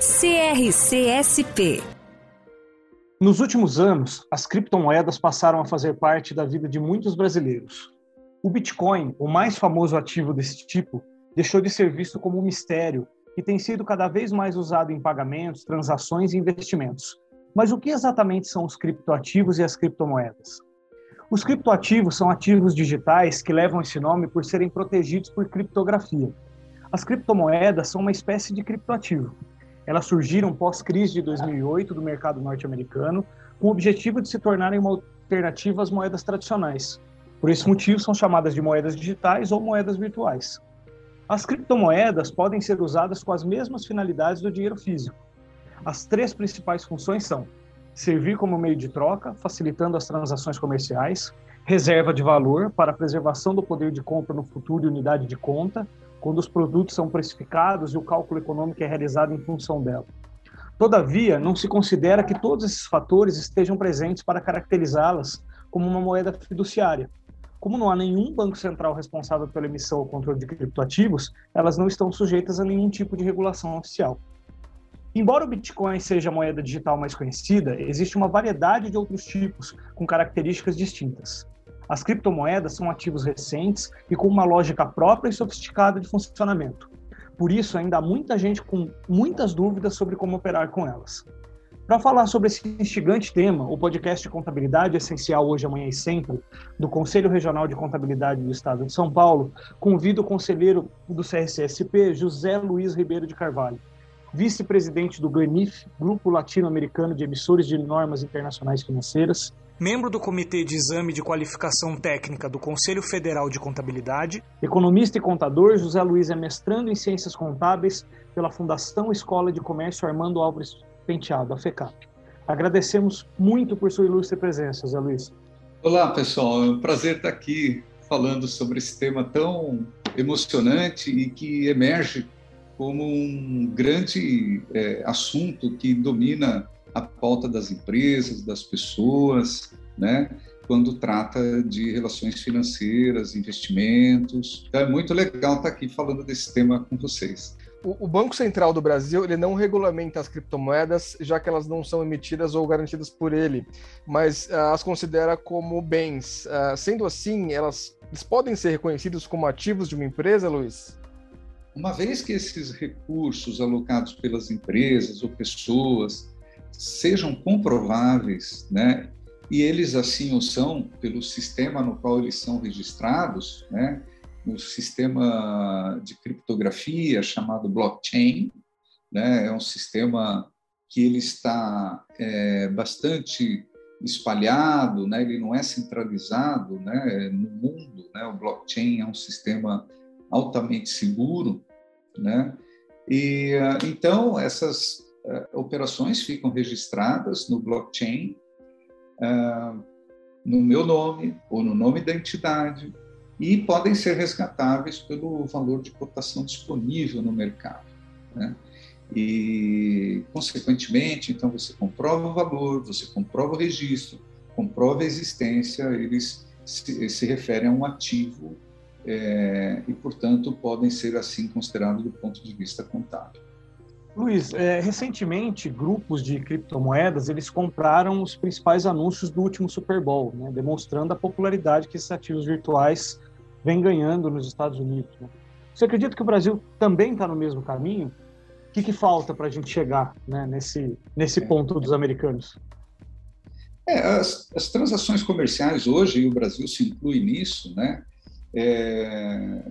CRCSP. Nos últimos anos, as criptomoedas passaram a fazer parte da vida de muitos brasileiros. O Bitcoin, o mais famoso ativo desse tipo, deixou de ser visto como um mistério e tem sido cada vez mais usado em pagamentos, transações e investimentos. Mas o que exatamente são os criptoativos e as criptomoedas? Os criptoativos são ativos digitais que levam esse nome por serem protegidos por criptografia. As criptomoedas são uma espécie de criptoativo elas surgiram pós-crise de 2008 do mercado norte-americano, com o objetivo de se tornarem uma alternativa às moedas tradicionais. Por esse motivo, são chamadas de moedas digitais ou moedas virtuais. As criptomoedas podem ser usadas com as mesmas finalidades do dinheiro físico. As três principais funções são servir como meio de troca, facilitando as transações comerciais, reserva de valor para preservação do poder de compra no futuro e unidade de conta, quando os produtos são precificados e o cálculo econômico é realizado em função dela. Todavia, não se considera que todos esses fatores estejam presentes para caracterizá-las como uma moeda fiduciária. Como não há nenhum banco central responsável pela emissão ou controle de criptoativos, elas não estão sujeitas a nenhum tipo de regulação oficial. Embora o Bitcoin seja a moeda digital mais conhecida, existe uma variedade de outros tipos com características distintas. As criptomoedas são ativos recentes e com uma lógica própria e sofisticada de funcionamento. Por isso, ainda há muita gente com muitas dúvidas sobre como operar com elas. Para falar sobre esse instigante tema, o podcast de Contabilidade Essencial Hoje, Amanhã e Sempre, do Conselho Regional de Contabilidade do Estado de São Paulo, convido o conselheiro do CRCSP, José Luiz Ribeiro de Carvalho, vice-presidente do GANIF, Grupo Latino-Americano de Emissores de Normas Internacionais Financeiras, membro do Comitê de Exame de Qualificação Técnica do Conselho Federal de Contabilidade. Economista e contador, José Luiz é mestrando em Ciências Contábeis pela Fundação Escola de Comércio Armando Álvares Penteado, a FECAP. Agradecemos muito por sua ilustre presença, José Luiz. Olá, pessoal. É um prazer estar aqui falando sobre esse tema tão emocionante e que emerge como um grande é, assunto que domina a pauta das empresas, das pessoas, né? quando trata de relações financeiras, investimentos. Então, é muito legal estar aqui falando desse tema com vocês. O, Banco Central do Brasil ele não regulamenta as criptomoedas, já que elas não são emitidas ou garantidas por ele, mas uh, as considera como bens. Uh, sendo assim, elas, podem ser reconhecidos como ativos de uma empresa, Luiz? Uma vez que esses recursos alocados pelas empresas ou pessoas sejam comprováveis, né? E eles assim o são pelo sistema no qual eles são registrados, né? No sistema de criptografia chamado blockchain, né? É um sistema que ele está é, bastante espalhado, né? Ele não é centralizado, né? No mundo, né? O blockchain é um sistema altamente seguro, né? E então essas operações ficam registradas no blockchain, uh, no meu nome ou no nome da entidade, e podem ser resgatáveis pelo valor de cotação disponível no mercado. Né? E, consequentemente, então você comprova o valor, você comprova o registro, comprova a existência, eles se, se referem a um ativo é, e, portanto, podem ser assim considerados do ponto de vista contábil. Luiz, é, recentemente grupos de criptomoedas eles compraram os principais anúncios do último Super Bowl, né, demonstrando a popularidade que esses ativos virtuais vêm ganhando nos Estados Unidos. Né? Você acredita que o Brasil também está no mesmo caminho? O que, que falta para a gente chegar né, nesse, nesse ponto dos americanos? É, as, as, transações comerciais hoje, e o Brasil se inclui nisso, né? É,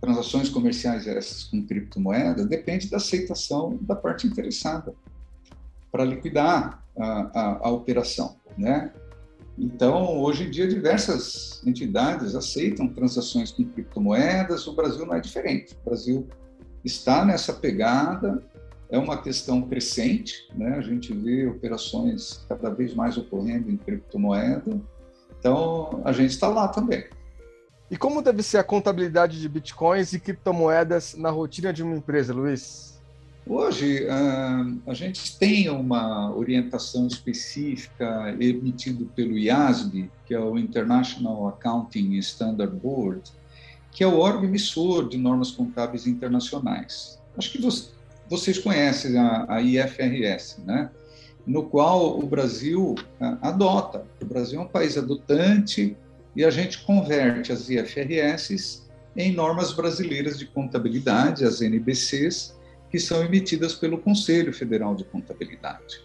transações comerciais essas com criptomoeda depende da aceitação da parte interessada para liquidar a, a, a, operação, né? Então, hoje em dia, diversas entidades aceitam transações com criptomoedas, o Brasil não é diferente. O Brasil está nessa pegada é uma questão crescente, né? A gente vê operações cada vez mais ocorrendo em criptomoeda. Então, a gente está lá também. E como deve ser a contabilidade de bitcoins e criptomoedas na rotina de uma empresa, Luiz? Hoje, a gente tem uma orientação específica emitida pelo IASB, que é o International Accounting Standard Board, que é o órgão emissor de normas contábeis internacionais. Acho que vocês conhecem a IFRS, né? no qual o Brasil adota. O Brasil é um país adotante e a gente converte as IFRS em normas brasileiras de contabilidade, as NBCs, que são emitidas pelo Conselho Federal de Contabilidade.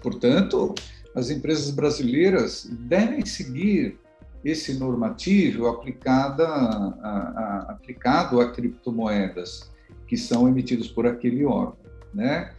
Portanto, as empresas brasileiras devem seguir esse normativo a, a, aplicado a criptomoedas que são emitidos por aquele órgão, né?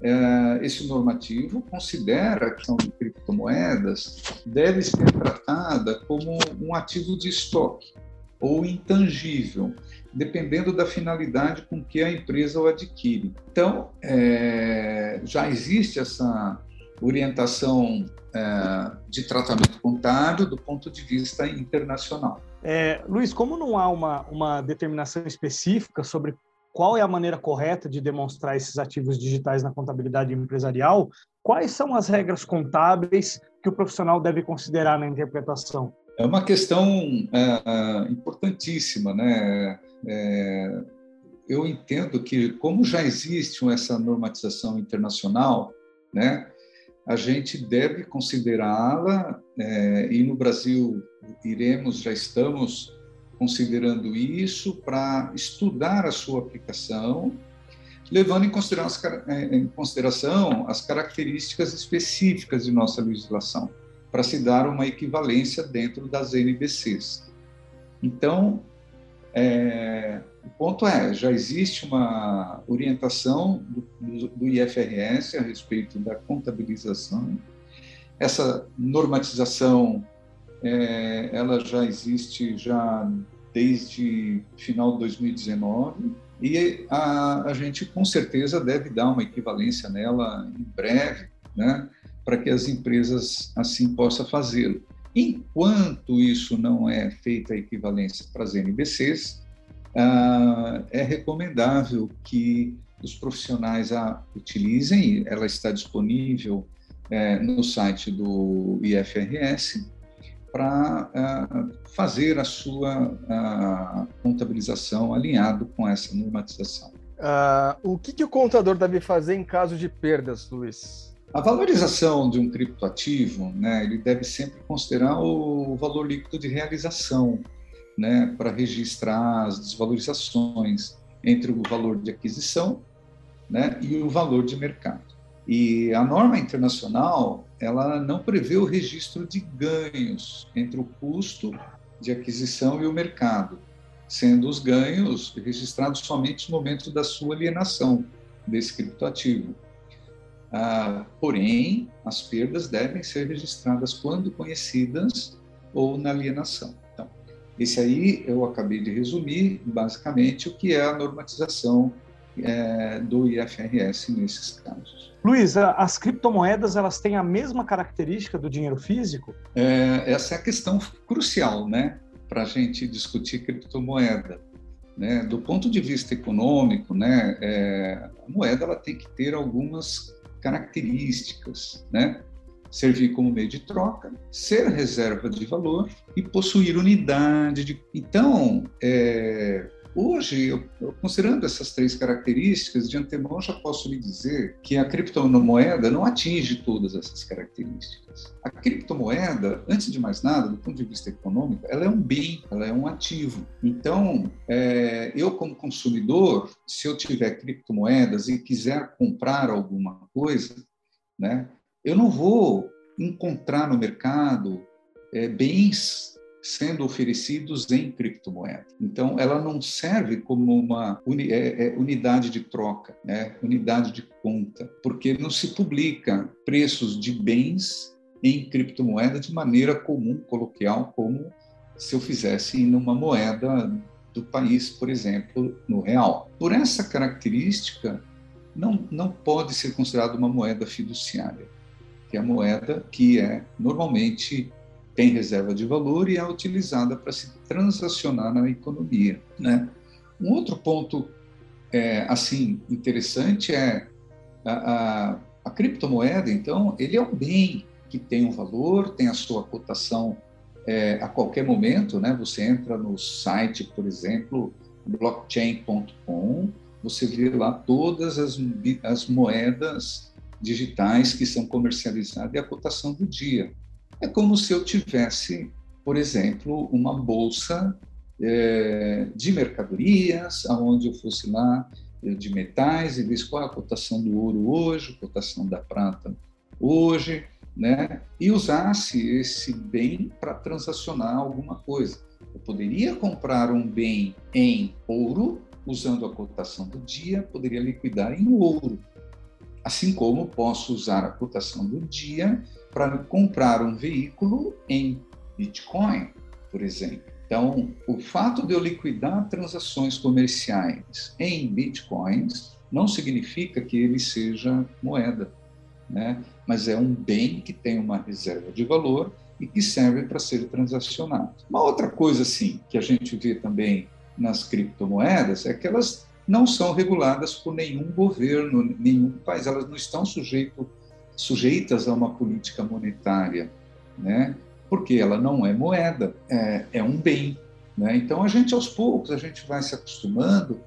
É, esse normativo considera a questão de criptomoedas deve ser tratada como um ativo de estoque ou intangível, dependendo da finalidade com que a empresa o adquire. Então, é, já existe essa orientação é, de tratamento contábil do ponto de vista internacional. É, Luiz, como não há uma, uma determinação específica sobre qual é a maneira correta de demonstrar esses ativos digitais na contabilidade empresarial, quais são as regras contábeis que o profissional deve considerar na interpretação? É uma questão é, é importantíssima, né? É, eu entendo que, como já existe essa normatização internacional, né, a gente deve considerá-la, é, e no Brasil iremos, já estamos considerando isso para estudar a sua aplicação, levando em consideração, as, é, em consideração as características específicas de nossa legislação, para se dar uma equivalência dentro das NBCs. Então, é, o ponto é, já existe uma orientação do, do, IFRS a respeito da contabilização. Essa normatização é, ela já existe já desde final de 2019 e a, a gente com certeza deve dar uma equivalência nela em breve, né, para que as empresas assim possam fazê-lo. Enquanto isso não é feita a equivalência para as NBCs, ah, é recomendável que os profissionais a utilizem, ela está disponível é, no site do IFRS, para uh, fazer a sua uh, contabilização alinhado com essa normatização. Uh, o que, que, o contador deve fazer em caso de perdas, Luiz? A valorização de um criptoativo, né, ele deve sempre considerar o valor líquido de realização, né, para registrar as desvalorizações entre o valor de aquisição né, e o valor de mercado. E a norma internacional, ela não prevê o registro de ganhos entre o custo de aquisição e o mercado, sendo os ganhos registrados somente no momento da sua alienação desse criptoativo. Ah, porém, as perdas devem ser registradas quando conhecidas ou na alienação. Então, esse aí eu acabei de resumir basicamente o que é a normatização é, do IFRS nesses casos. Luiz, as criptomoedas elas têm a mesma característica do dinheiro físico? É, essa é a questão crucial, né, para a gente discutir criptomoeda. Né? Do ponto de vista econômico, né, é, a moeda ela tem que ter algumas características, né? Servir como meio de troca, ser reserva de valor e possuir unidade de. Então, é, Hoje, eu, considerando essas três características, de antemão já posso lhe dizer que a criptomoeda não atinge todas essas características. A criptomoeda, antes de mais nada, do ponto de vista econômico, ela é um bem, ela é um ativo. Então, é, eu como consumidor, se eu tiver criptomoedas e quiser comprar alguma coisa, né, eu não vou encontrar no mercado é, bens sendo oferecidos em criptomoeda. Então, ela não serve como uma uni, é, é, unidade de troca, né? unidade de conta, porque não se publica preços de bens em criptomoeda de maneira comum, coloquial, como se eu fizesse em uma moeda do país, por exemplo, no real. Por essa característica, não, não pode ser considerado uma moeda fiduciária, que é a moeda que é normalmente tem reserva de valor e é utilizada para se transacionar na economia, né? Um outro ponto é, assim interessante é a, a, a, criptomoeda. Então, ele é um bem que tem um valor, tem a sua cotação é, a qualquer momento, né? Você entra no site, por exemplo, blockchain.com, você vê lá todas as, as moedas digitais que são comercializadas e a cotação do dia. É como se eu tivesse, por exemplo, uma bolsa é, de mercadorias, aonde eu fosse lá de metais e visse qual é a cotação do ouro hoje, cotação da prata hoje, né? E usasse esse bem para transacionar alguma coisa. Eu poderia comprar um bem em ouro usando a cotação do dia, poderia liquidar em ouro. Assim como posso usar a cotação do dia para comprar um veículo em Bitcoin, por exemplo. Então, o fato de eu liquidar transações comerciais em Bitcoins não significa que ele seja moeda, né? mas é um bem que tem uma reserva de valor e que serve para ser transacionado. Uma outra coisa, assim, que a gente vê também nas criptomoedas é que elas não são reguladas por nenhum governo, nenhum país, elas não estão sujeito, sujeitas a uma política monetária, né? porque ela não é moeda, é, é um bem. Né? Então, a gente, aos poucos, a gente vai se acostumando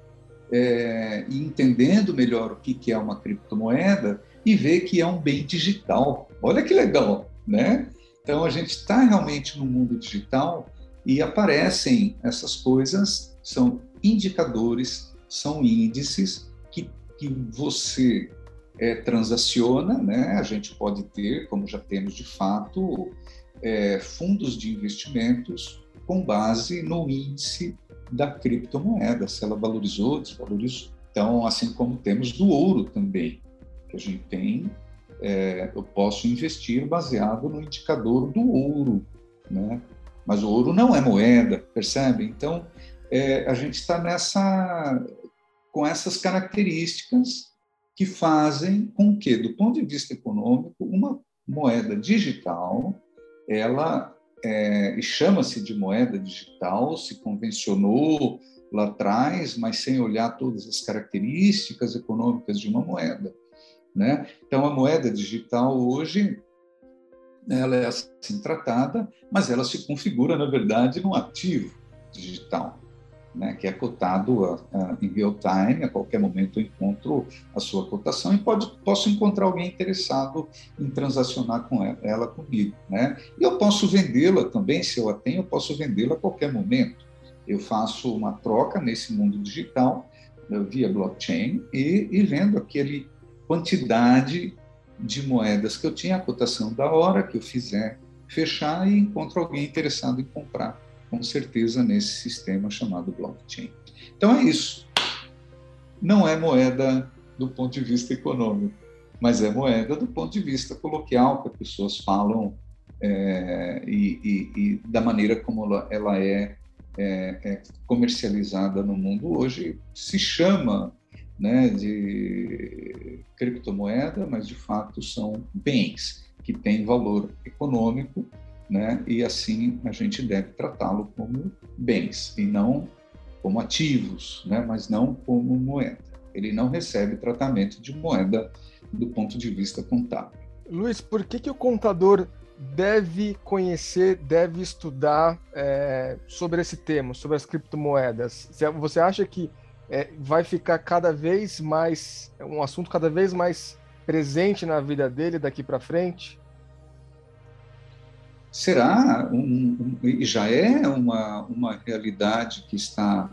é, e entendendo melhor o que, que é uma criptomoeda e ver que é um bem digital. Olha que legal, né? Então, a gente está realmente no mundo digital e aparecem essas coisas são indicadores, são índices que, que você é, transaciona, né? A gente pode ter, como já temos de fato, é, fundos de investimentos com base no índice da criptomoeda, se ela valorizou, desvalorizou. Então, assim como temos do ouro também, que a gente tem, é, eu posso investir baseado no indicador do ouro, né? Mas o ouro não é moeda, percebe? Então, é, a gente está nessa com essas características que fazem com que, do ponto de vista econômico, uma moeda digital, ela é, chama-se de moeda digital, se convencionou lá atrás, mas sem olhar todas as características econômicas de uma moeda. Né? Então, a moeda digital hoje ela é assim tratada, mas ela se configura, na verdade, num ativo digital né, que é cotado a, a, em real time, a qualquer momento eu encontro a sua cotação e pode, posso encontrar alguém interessado em transacionar com ela, ela comigo. Né? E eu posso vendê-la também, se eu a tenho, eu posso vendê-la a qualquer momento. Eu faço uma troca nesse mundo digital né, via blockchain e, e vendo aquele quantidade de moedas que eu tinha, a cotação da hora que eu fizer fechar e encontro alguém interessado em comprar com certeza nesse sistema chamado blockchain. Então é isso. Não é moeda do ponto de vista econômico, mas é moeda do ponto de vista coloquial, que as pessoas falam é, e, e, e, da maneira como ela, é, é, é, comercializada no mundo hoje. Se chama né, de criptomoeda, mas de fato são bens que têm valor econômico né? E assim a gente deve tratá-lo como bens e não como ativos, né? Mas não como moeda. Ele não recebe tratamento de moeda do ponto de vista contábil. Luiz, por que, que o contador deve conhecer, deve estudar é, sobre esse tema, sobre as criptomoedas? Você acha que é, vai ficar cada vez mais um assunto cada vez mais presente na vida dele daqui para frente? Será um, um, já é uma, uma realidade que está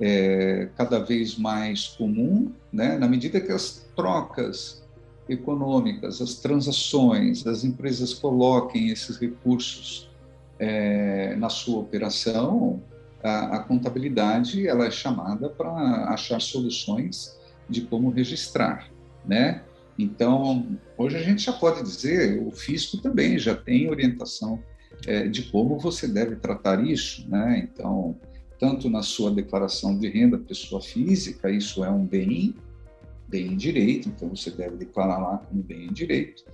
é, cada vez mais comum, né? na medida que as trocas econômicas, as transações, as empresas coloquem esses recursos é, na sua operação, a, a, contabilidade ela é chamada para achar soluções de como registrar, né? Então, hoje a gente já pode dizer, o fisco também já tem orientação é, de como você deve tratar isso, né? Então, tanto na sua declaração de renda pessoa física, isso é um bem, bem em direito, então você deve declarar lá como bem em direito,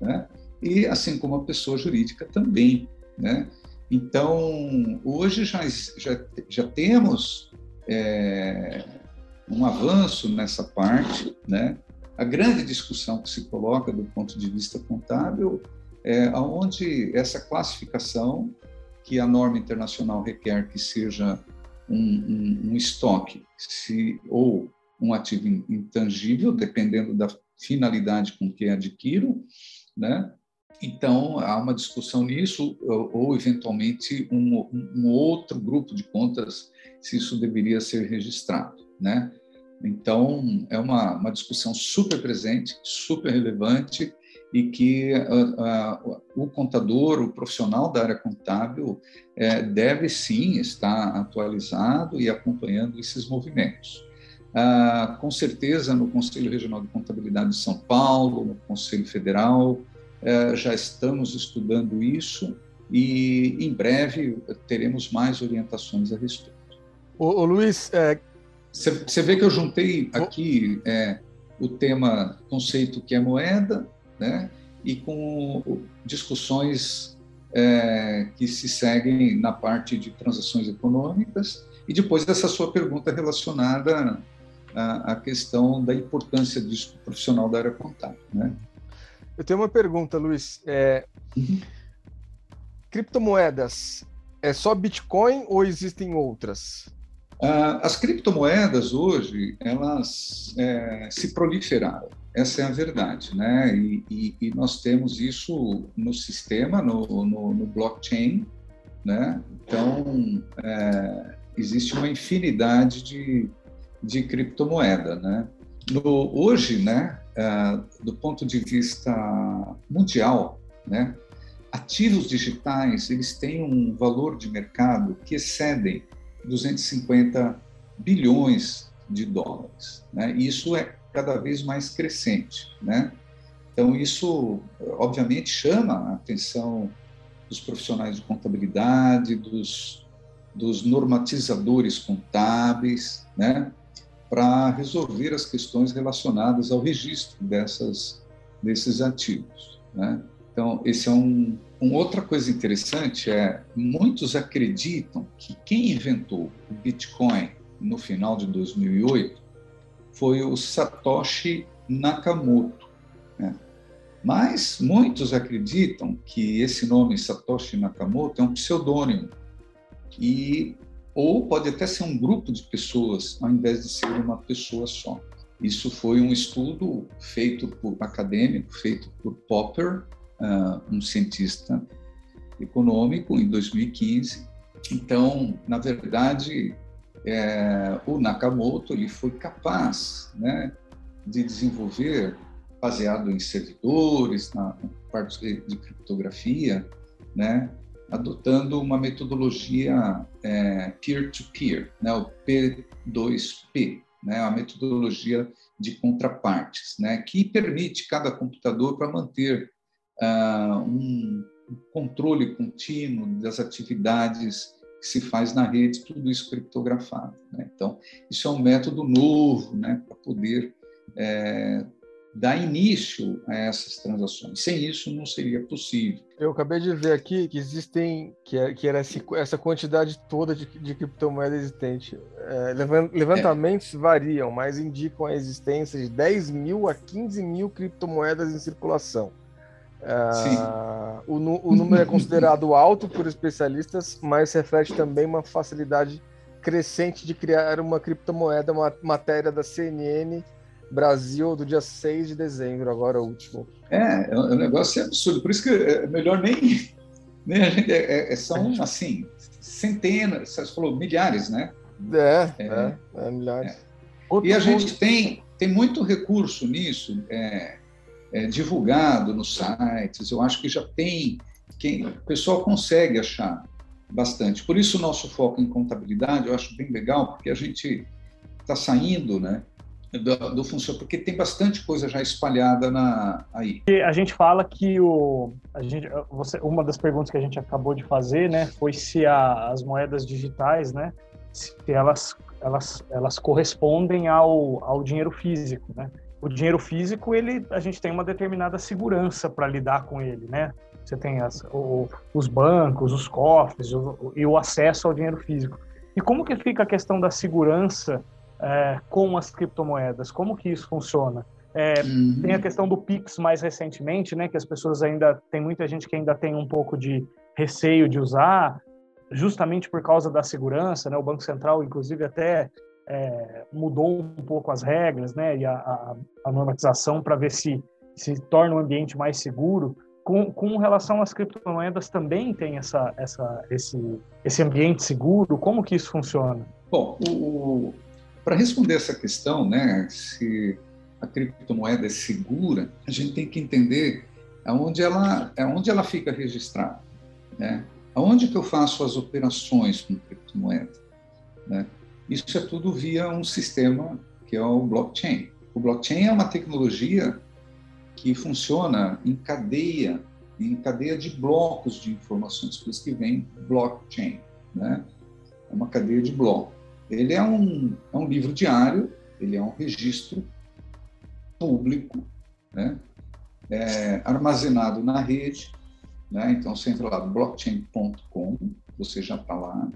né? E assim como a pessoa jurídica também, né? Então, hoje já, já, já temos é, um avanço nessa parte, né? A grande discussão que se coloca do ponto de vista contábil é aonde essa classificação que a norma internacional requer que seja um, um, um estoque se, ou um ativo intangível, dependendo da finalidade com que adquiro, né? Então, há uma discussão nisso, ou, ou eventualmente um, um, outro grupo de contas, se isso deveria ser registrado, né? Então, é uma, uma discussão super presente, super relevante, e que uh, uh, o contador, o profissional da área contábil, uh, deve sim estar atualizado e acompanhando esses movimentos. Ah, com certeza, no Conselho Regional de Contabilidade de São Paulo, no Conselho Federal, eh, já estamos estudando isso e em breve teremos mais orientações a respeito. Ô, Luiz, você vê que eu juntei aqui é, o tema conceito que é moeda, né? e com discussões é, que se seguem na parte de transações econômicas, e depois dessa sua pergunta relacionada à, à questão da importância disso para o profissional da área contábil. Né? Eu tenho uma pergunta, Luiz. É, uhum. Criptomoedas, é só Bitcoin ou existem outras? Ah, as criptomoedas hoje, elas é, se proliferaram. Essa é a verdade, né? E, e, e nós temos isso no sistema, no, no, no blockchain, né? Então, é, existe uma infinidade de, de criptomoeda, né? No, hoje, né, é, do ponto de vista mundial, né, ativos digitais eles têm um valor de mercado que excedem 250 bilhões de dólares. Né? Isso é cada vez mais crescente, né? Então isso, obviamente, chama a atenção dos profissionais de contabilidade, dos, dos normatizadores contábeis, né? Para resolver as questões relacionadas ao registro dessas desses ativos, né? Então esse é um, uma outra coisa interessante é muitos acreditam que quem inventou o Bitcoin no final de 2008 foi o Satoshi Nakamoto. Né? Mas muitos acreditam que esse nome Satoshi Nakamoto é um pseudônimo e ou pode até ser um grupo de pessoas ao invés de ser uma pessoa só. Isso foi um estudo feito por acadêmico, feito por Popper, uh, um cientista econômico, em 2015. Então, na verdade, é, o Nakamoto ele foi capaz né, de desenvolver, baseado em servidores, na, parte de criptografia, né, adotando uma metodologia é, peer-to-peer, -peer, né, o P2P, né, a metodologia de contrapartes, né, que permite cada computador para manter um controle contínuo das atividades que se faz na rede, tudo isso criptografado. Né? Então, isso é um método novo né, para poder é, dar início a essas transações. Sem isso, não seria possível. Eu acabei de ver aqui que existem, que, é, que era essa quantidade toda de, de criptomoeda existente. É, levantamentos variam, mas indicam a existência de 10 mil a 15 mil criptomoedas em circulação. Uh, o, o, número é considerado alto por especialistas, mas reflete também uma facilidade crescente de criar uma criptomoeda, uma matéria da CNN Brasil do dia 6 de dezembro, agora o último. É, é um negócio absurdo, por isso que é melhor nem. nem a gente, é, é, são, assim, centenas, você falou milhares, né? É, é, é, é milhares. E a gente tem, tem muito recurso nisso. É, é, divulgado nos sites, eu acho que já tem, quem, o pessoal consegue achar bastante. Por isso o nosso foco em contabilidade eu acho bem legal, porque a gente está saindo, né? Do, do funcionamento, porque tem bastante coisa já espalhada na, aí. E a gente fala que o, a gente, você, uma das perguntas que a gente acabou de fazer, né, foi se a, as moedas digitais, né, se elas, elas, elas correspondem ao, ao dinheiro físico, né? O dinheiro físico, ele, a gente tem uma determinada segurança para lidar com ele, né? Você tem as, o, os bancos, os cofres o, e o acesso ao dinheiro físico. E como que fica a questão da segurança é, com as criptomoedas? Como que isso funciona? É, uhum. Tem a questão do Pix mais recentemente, né? Que as pessoas ainda tem muita gente que ainda tem um pouco de receio de usar, justamente por causa da segurança, né? O Banco Central, inclusive, até é, mudou um pouco as regras, né? E a, a, a normatização para ver se se torna um ambiente mais seguro. Com, com relação às criptomoedas, também tem essa, essa, esse, esse ambiente seguro? Como que isso funciona? Bom, para responder essa questão, né, se a criptomoeda é segura, a gente tem que entender aonde ela, aonde ela fica registrada, né? Aonde que eu faço as operações com criptomoeda, né? Isso é tudo via um sistema que é o blockchain. O blockchain é uma tecnologia que funciona em cadeia, em cadeia de blocos de informações, por isso que vem blockchain, né? É uma cadeia de blocos. Ele é um, é um livro diário, ele é um registro público, né? É, armazenado na rede, né? Então você entra lá blockchain.com, você já está lá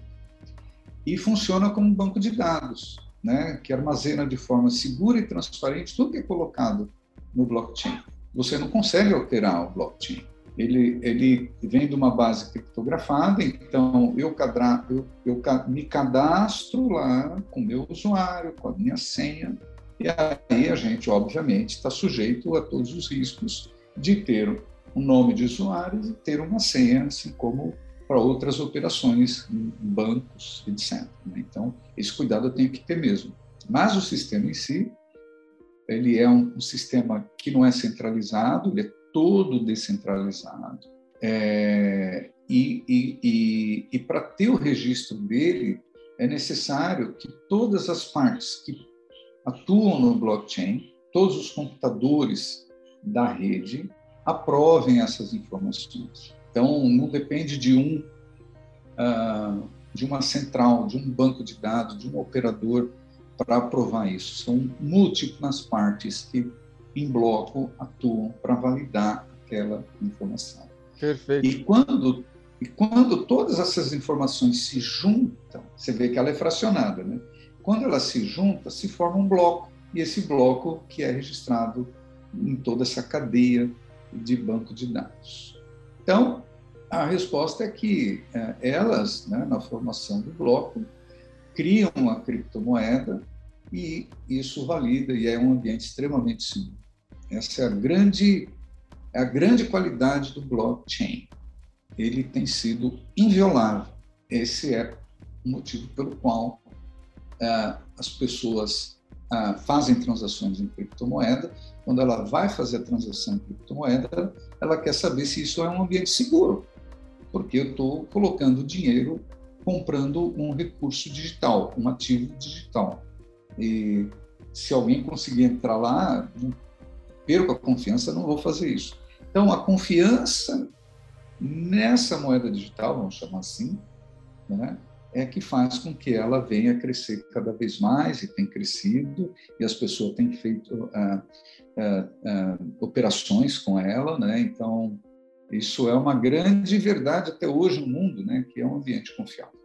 e funciona como um banco de dados, né? Que armazena de forma segura e transparente tudo que é colocado no blockchain. Você não consegue alterar o blockchain. Ele, ele vem de uma base criptografada, então eu, cadra, eu, eu me cadastro lá com o meu usuário, com a minha senha, e aí a gente, obviamente, está sujeito a todos os riscos de ter um nome de usuário e ter uma senha, assim como para outras operações bancos, etc. Né? Então, esse cuidado eu tenho que ter mesmo. Mas o sistema em si, ele é um, um sistema que não é centralizado, ele é todo descentralizado. É, e, e, e, e para ter o registro dele, é necessário que todas as partes que atuam no blockchain, todos os computadores da rede aprovem essas informações. Então, não depende de um uh, de uma central, de um banco de dados, de um operador para aprovar isso. São múltiplas partes que, em bloco, atuam para validar aquela informação. Perfeito. E quando e quando todas essas informações se juntam, você vê que ela é fracionada, né? Quando ela se junta, se forma um bloco, e esse bloco que é registrado em toda essa cadeia de banco de dados. Então, a resposta é que é, elas, né, na formação do bloco, criam a criptomoeda e isso valida e é um ambiente extremamente seguro. Essa é a grande, é a grande qualidade do blockchain. Ele tem sido inviolável. Esse é o motivo pelo qual é, as pessoas é, fazem transações em criptomoeda. Quando ela vai fazer a transação em criptomoeda, ela quer saber se isso é um ambiente seguro, porque eu estou colocando dinheiro comprando um recurso digital, um ativo digital. E se alguém conseguir entrar lá, perco a confiança, não vou fazer isso. Então, a confiança nessa moeda digital, vamos chamar assim, né, é que faz com que ela venha a crescer cada vez mais e tem crescido e as pessoas têm feito ah, ah, ah, operações com ela, né? Então isso é uma grande verdade até hoje no mundo, né? Que é um ambiente confiável.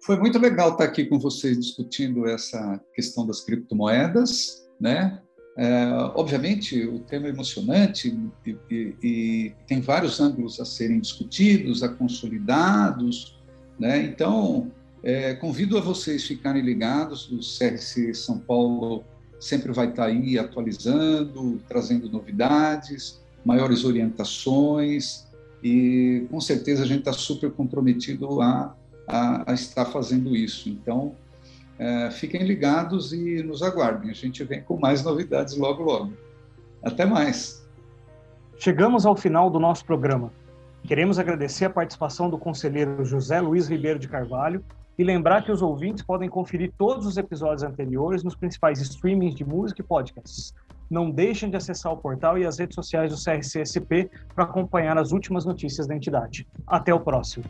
Foi muito legal estar aqui com vocês discutindo essa questão das criptomoedas, né? É, obviamente, o tema é emocionante e, e, e, tem vários ângulos a serem discutidos, a consolidados, né? Então, é, convido a vocês ficarem ligados, o CRC São Paulo sempre vai estar aí atualizando, trazendo novidades, maiores orientações, e com certeza a gente está super comprometido a, a, a, estar fazendo isso. Então, é, fiquem ligados e nos aguardem. A gente vem com mais novidades logo, logo. Até mais. Chegamos ao final do nosso programa. Queremos agradecer a participação do conselheiro José Luiz Ribeiro de Carvalho e lembrar que os ouvintes podem conferir todos os episódios anteriores nos principais streamings de música e podcasts. Não deixem de acessar o portal e as redes sociais do CRCSP para acompanhar as últimas notícias da entidade. Até o próximo.